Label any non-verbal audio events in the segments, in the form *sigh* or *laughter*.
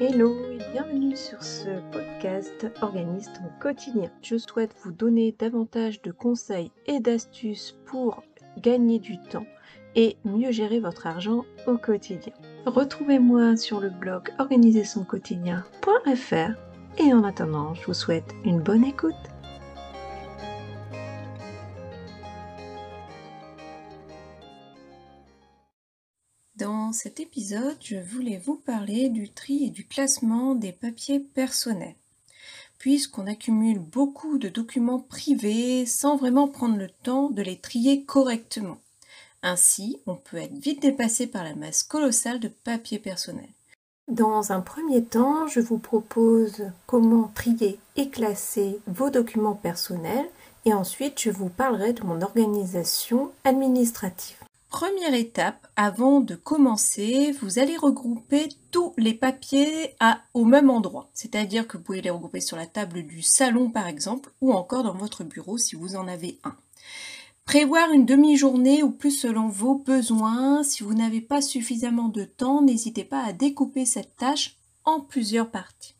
Hello et bienvenue sur ce podcast Organise ton quotidien. Je souhaite vous donner davantage de conseils et d'astuces pour gagner du temps et mieux gérer votre argent au quotidien. Retrouvez-moi sur le blog organisersonquotidien.fr et en attendant, je vous souhaite une bonne écoute. Dans cet épisode, je voulais vous parler du tri et du classement des papiers personnels. Puisqu'on accumule beaucoup de documents privés sans vraiment prendre le temps de les trier correctement. Ainsi, on peut être vite dépassé par la masse colossale de papiers personnels. Dans un premier temps, je vous propose comment trier et classer vos documents personnels et ensuite je vous parlerai de mon organisation administrative. Première étape, avant de commencer, vous allez regrouper tous les papiers au même endroit. C'est-à-dire que vous pouvez les regrouper sur la table du salon par exemple, ou encore dans votre bureau si vous en avez un. Prévoir une demi-journée ou plus selon vos besoins. Si vous n'avez pas suffisamment de temps, n'hésitez pas à découper cette tâche en plusieurs parties.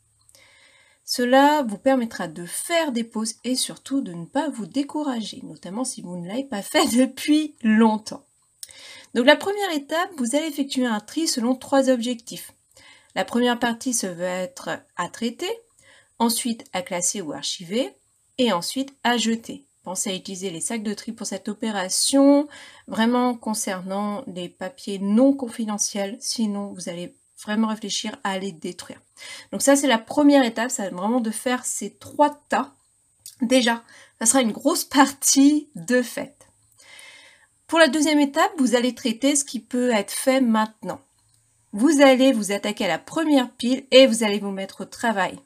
Cela vous permettra de faire des pauses et surtout de ne pas vous décourager, notamment si vous ne l'avez pas fait *laughs* depuis longtemps. Donc la première étape, vous allez effectuer un tri selon trois objectifs. La première partie se veut être à traiter, ensuite à classer ou archiver, et ensuite à jeter. Pensez à utiliser les sacs de tri pour cette opération, vraiment concernant les papiers non confidentiels, sinon vous allez vraiment réfléchir à les détruire. Donc ça c'est la première étape, c'est vraiment de faire ces trois tas. Déjà, ça sera une grosse *laughs* partie de fait. Pour la deuxième étape, vous allez traiter ce qui peut être fait maintenant. Vous allez vous attaquer à la première pile et vous allez vous mettre au travail.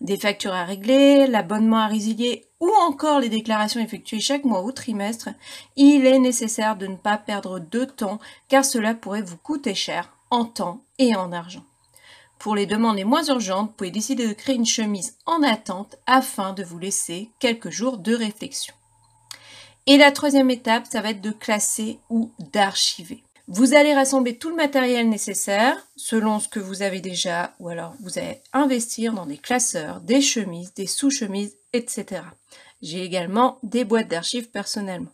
Des factures à régler, l'abonnement à résilier ou encore les déclarations effectuées chaque mois ou trimestre, il est nécessaire de ne pas perdre de temps car cela pourrait vous coûter cher en temps et en argent. Pour les demandes les moins urgentes, vous pouvez décider de créer une chemise en attente afin de vous laisser quelques jours de réflexion. Et la troisième étape, ça va être de classer ou d'archiver. Vous allez rassembler tout le matériel nécessaire selon ce que vous avez déjà ou alors vous allez investir dans des classeurs, des chemises, des sous-chemises, etc. J'ai également des boîtes d'archives personnellement.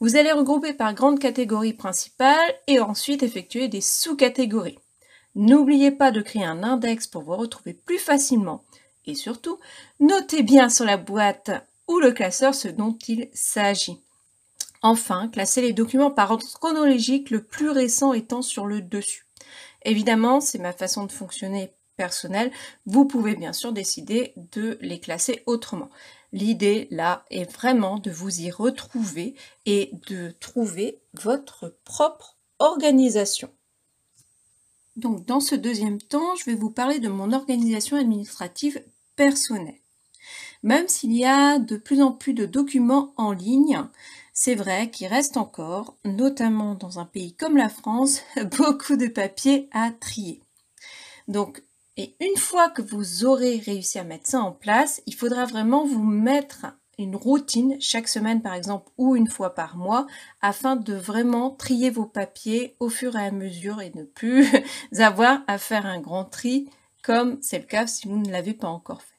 Vous allez regrouper par grandes catégories principales et ensuite effectuer des sous-catégories. N'oubliez pas de créer un index pour vous retrouver plus facilement et surtout, notez bien sur la boîte ou le classeur ce dont il s'agit. Enfin, classer les documents par ordre chronologique, le plus récent étant sur le dessus. Évidemment, c'est ma façon de fonctionner personnelle. Vous pouvez bien sûr décider de les classer autrement. L'idée là est vraiment de vous y retrouver et de trouver votre propre organisation. Donc dans ce deuxième temps, je vais vous parler de mon organisation administrative personnelle. Même s'il y a de plus en plus de documents en ligne, c'est vrai qu'il reste encore, notamment dans un pays comme la France, *laughs* beaucoup de papiers à trier. Donc, et une fois que vous aurez réussi à mettre ça en place, il faudra vraiment vous mettre une routine chaque semaine par exemple ou une fois par mois afin de vraiment trier vos papiers au fur et à mesure et ne plus *laughs* avoir à faire un grand tri comme c'est le cas si vous ne l'avez pas encore fait.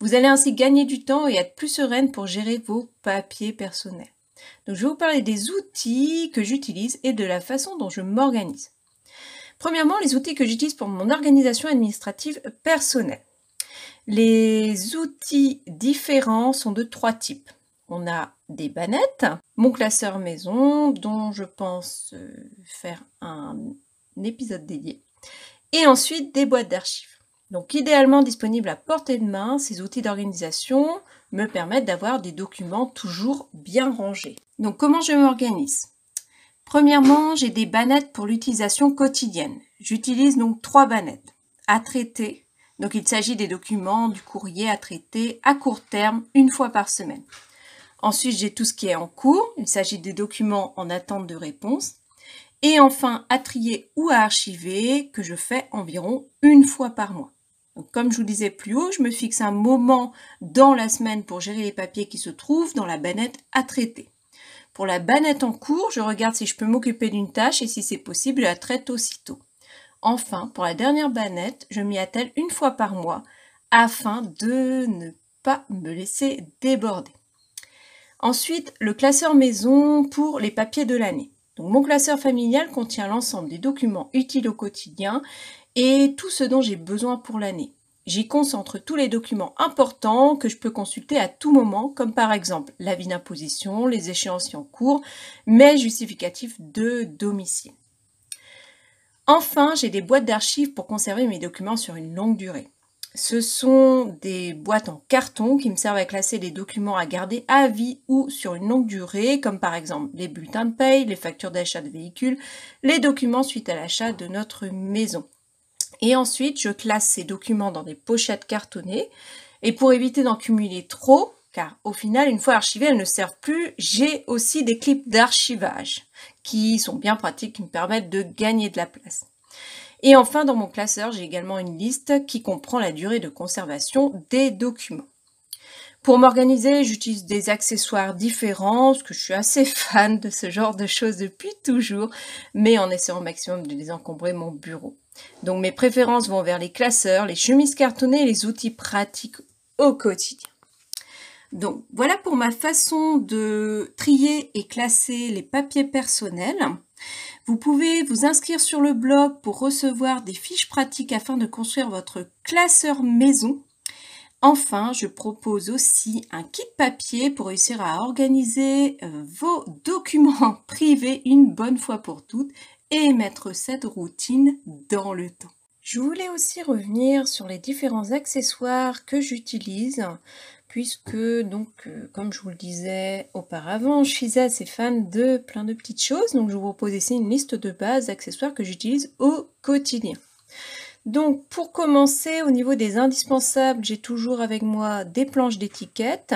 Vous allez ainsi gagner du temps et être plus sereine pour gérer vos papiers personnels. Donc je vais vous parler des outils que j'utilise et de la façon dont je m'organise. Premièrement, les outils que j'utilise pour mon organisation administrative personnelle. Les outils différents sont de trois types. On a des bannettes, mon classeur maison, dont je pense euh, faire un épisode dédié, et ensuite des boîtes d'archives. Donc idéalement disponibles à portée de main, ces outils d'organisation me permettent d'avoir des documents toujours bien rangés. Donc comment je m'organise? Premièrement, j'ai des bannettes pour l'utilisation quotidienne. J'utilise donc trois bannettes. À traiter, donc il s'agit des documents, du courrier à traiter à court terme, une fois par semaine. Ensuite, j'ai tout ce qui est en cours. Il s'agit des documents en attente de réponse. Et enfin, à trier ou à archiver, que je fais environ une fois par mois comme je vous disais plus haut, je me fixe un moment dans la semaine pour gérer les papiers qui se trouvent dans la bannette à traiter. Pour la bannette en cours, je regarde si je peux m'occuper d'une tâche et si c'est possible, je la traite aussitôt. Enfin, pour la dernière banette, je m'y attelle une fois par mois afin de ne pas me laisser déborder. Ensuite, le classeur maison pour les papiers de l'année. Donc, mon classeur familial contient l'ensemble des documents utiles au quotidien et tout ce dont j'ai besoin pour l'année. J'y concentre tous les documents importants que je peux consulter à tout moment, comme par exemple l'avis d'imposition, les échéanciers en cours, mes justificatifs de domicile. Enfin, j'ai des boîtes d'archives pour conserver mes documents sur une longue durée. Ce sont des boîtes en carton qui me servent à classer les documents à garder à vie ou sur une longue durée, comme par exemple les bulletins de paye, les factures d'achat de véhicules, les documents suite à l'achat de notre maison. Et ensuite, je classe ces documents dans des pochettes cartonnées. Et pour éviter d'en cumuler trop, car au final, une fois archivées, elles ne servent plus, j'ai aussi des clips d'archivage qui sont bien pratiques, qui me permettent de gagner de la place. Et enfin, dans mon classeur, j'ai également une liste qui comprend la durée de conservation des documents. Pour m'organiser, j'utilise des accessoires différents, parce que je suis assez *laughs* fan de ce genre de choses depuis toujours, mais en essayant au maximum de désencombrer mon bureau. Donc mes préférences vont vers les classeurs, les chemises cartonnées et les outils pratiques au quotidien. Donc voilà pour ma façon de trier et classer les papiers personnels. Vous pouvez vous inscrire sur le blog pour recevoir des fiches pratiques afin de construire votre classeur maison. Enfin, je propose aussi un kit papier pour réussir à organiser euh, vos *laughs* documents privés une bonne fois pour toutes et mettre cette routine dans le temps. Je voulais aussi revenir sur les différents accessoires que j'utilise puisque donc euh, comme je vous le disais auparavant, je suis assez fan de plein de petites choses donc je vous propose ici une liste de base d'accessoires que j'utilise au quotidien. Donc pour commencer au niveau des indispensables, j'ai toujours avec moi des planches d'étiquette,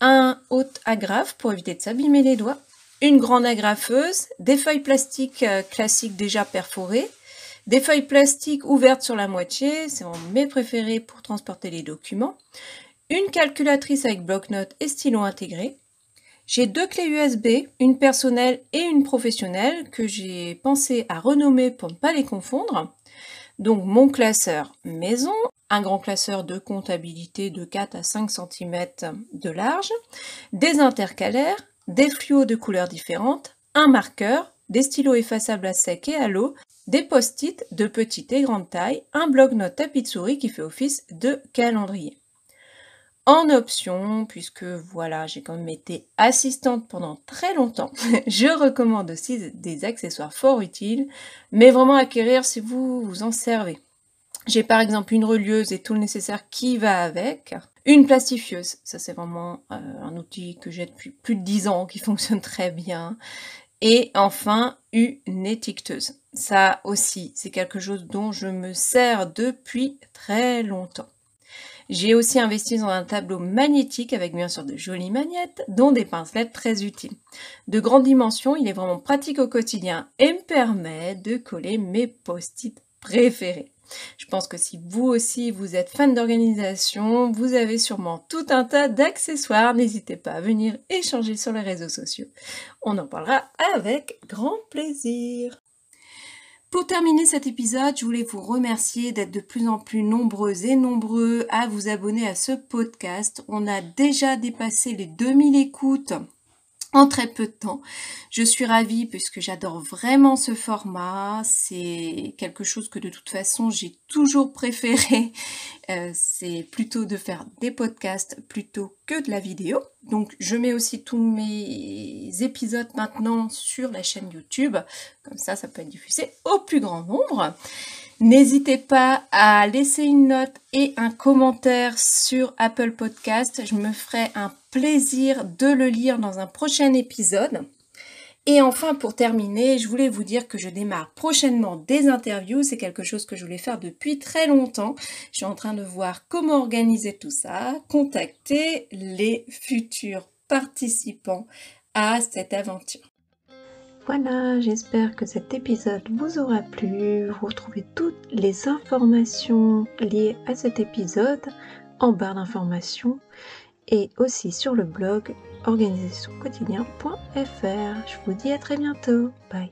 un haute agrafe pour éviter de s'abîmer les doigts, une grande agrafeuse, des feuilles plastiques euh, classiques déjà perforées, des feuilles plastiques ouvertes sur la moitié, c'est mes préférés pour transporter les documents, une calculatrice avec bloc-notes et stylo intégré. J'ai deux clés USB, une personnelle et une professionnelle que j'ai pensé à renommer pour ne pas les confondre. Donc mon classeur maison, un grand classeur de comptabilité de 4 à 5 cm de large, des intercalaires, des fluos de couleurs différentes, un marqueur, des stylos effaçables à sec et à l'eau, des post-it de petite et grande taille, un bloc-notes tapis de souris qui fait office de calendrier. En option, puisque voilà, j'ai quand même été assistante pendant très longtemps, *laughs* je recommande aussi des accessoires fort utiles, mais vraiment acquérir si vous vous en servez. J'ai par exemple une relieuse et tout le nécessaire qui va avec. Une plastifieuse, ça c'est vraiment euh, un outil que j'ai depuis plus de 10 ans, qui *laughs* fonctionne très bien. Et enfin, une étiqueteuse. Ça aussi, c'est quelque chose dont je me sers depuis très longtemps. J'ai aussi investi dans un tableau magnétique avec bien sûr de jolies magnettes, dont des pincelettes très utiles. De grande dimension, il est vraiment pratique au quotidien et me permet de coller mes post-it préférés. Je pense que si vous aussi vous êtes fan d'organisation, vous avez sûrement tout un tas d'accessoires. N'hésitez pas à venir échanger sur les réseaux sociaux. On en parlera avec grand plaisir. Pour terminer cet épisode, je voulais vous remercier d'être de plus en plus nombreux et nombreux à vous abonner à ce podcast. On a déjà dépassé les 2000 écoutes en très peu de temps. Je suis ravie puisque j'adore vraiment ce format. C'est quelque chose que de toute façon j'ai toujours *laughs* préféré. Euh, c'est plutôt de faire des podcasts plutôt que de la vidéo. Donc je mets aussi tous mes épisodes maintenant sur la chaîne YouTube. Comme ça, ça peut être diffusé au plus grand nombre. N'hésitez pas à laisser une note et un commentaire sur Apple Podcast. Je me ferai un plaisir de le lire dans un prochain épisode. Et enfin, pour terminer, je voulais vous dire que je démarre prochainement des interviews. C'est quelque chose que je voulais faire depuis très longtemps. Je suis en train de voir comment organiser tout ça, contacter les futurs participants à cette aventure. Voilà, j'espère que cet épisode vous aura plu. Vous retrouvez toutes les informations liées à cet épisode en barre d'informations et aussi sur le blog organisationquotidien.fr. Je vous dis à très bientôt. Bye.